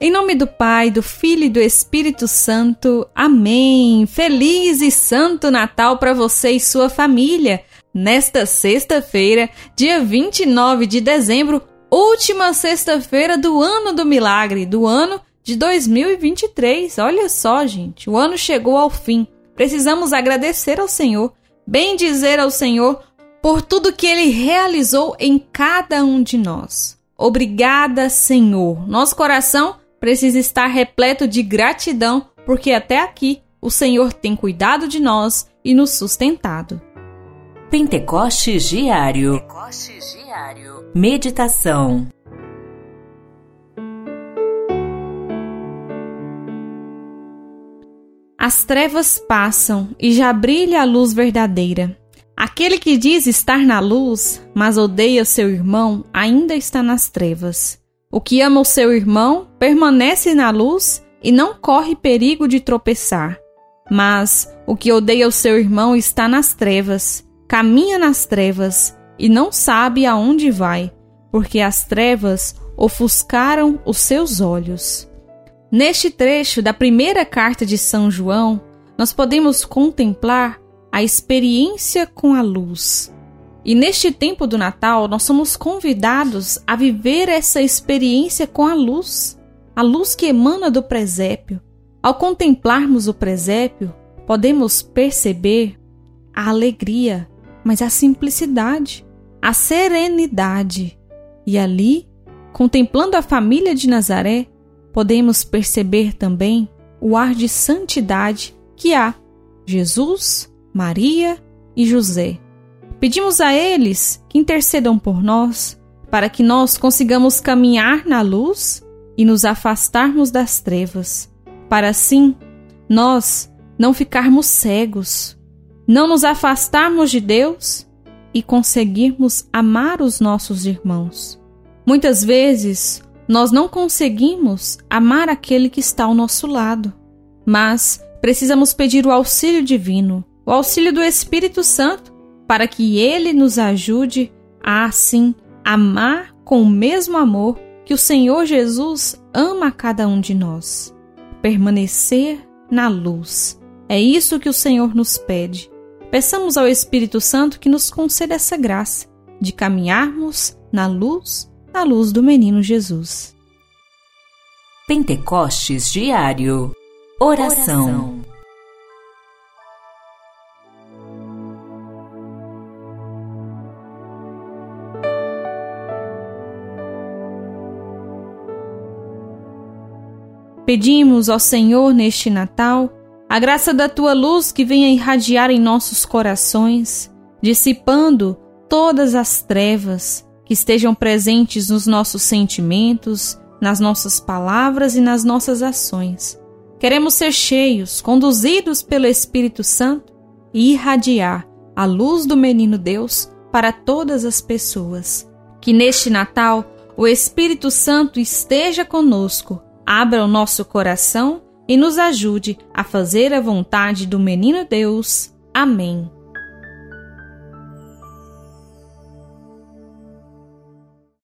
Em nome do Pai, do Filho e do Espírito Santo. Amém. Feliz e santo Natal para você e sua família. Nesta sexta-feira, dia 29 de dezembro, última sexta-feira do ano do milagre, do ano de 2023. Olha só, gente, o ano chegou ao fim. Precisamos agradecer ao Senhor, bem dizer ao Senhor por tudo que ele realizou em cada um de nós. Obrigada, Senhor. Nosso coração precisa estar repleto de gratidão, porque até aqui o Senhor tem cuidado de nós e nos sustentado. Pentecostes Diário. Pentecostes Diário. Meditação. As trevas passam e já brilha a luz verdadeira. Aquele que diz estar na luz, mas odeia seu irmão, ainda está nas trevas. O que ama o seu irmão permanece na luz e não corre perigo de tropeçar. Mas o que odeia o seu irmão está nas trevas, caminha nas trevas e não sabe aonde vai, porque as trevas ofuscaram os seus olhos. Neste trecho da primeira carta de São João, nós podemos contemplar a experiência com a luz. E neste tempo do Natal, nós somos convidados a viver essa experiência com a luz, a luz que emana do presépio. Ao contemplarmos o presépio, podemos perceber a alegria, mas a simplicidade, a serenidade. E ali, contemplando a família de Nazaré, podemos perceber também o ar de santidade que há Jesus, Maria e José. Pedimos a eles que intercedam por nós, para que nós consigamos caminhar na luz e nos afastarmos das trevas, para assim nós não ficarmos cegos, não nos afastarmos de Deus e conseguirmos amar os nossos irmãos. Muitas vezes nós não conseguimos amar aquele que está ao nosso lado, mas precisamos pedir o auxílio divino, o auxílio do Espírito Santo para que Ele nos ajude a, assim, amar com o mesmo amor que o Senhor Jesus ama a cada um de nós. Permanecer na luz. É isso que o Senhor nos pede. Peçamos ao Espírito Santo que nos conceda essa graça de caminharmos na luz, na luz do menino Jesus. Pentecostes Diário Oração. Oração. Pedimos ao Senhor neste Natal a graça da tua luz que venha irradiar em nossos corações, dissipando todas as trevas que estejam presentes nos nossos sentimentos, nas nossas palavras e nas nossas ações. Queremos ser cheios, conduzidos pelo Espírito Santo e irradiar a luz do menino Deus para todas as pessoas. Que neste Natal o Espírito Santo esteja conosco abra o nosso coração e nos ajude a fazer a vontade do menino Deus. Amém.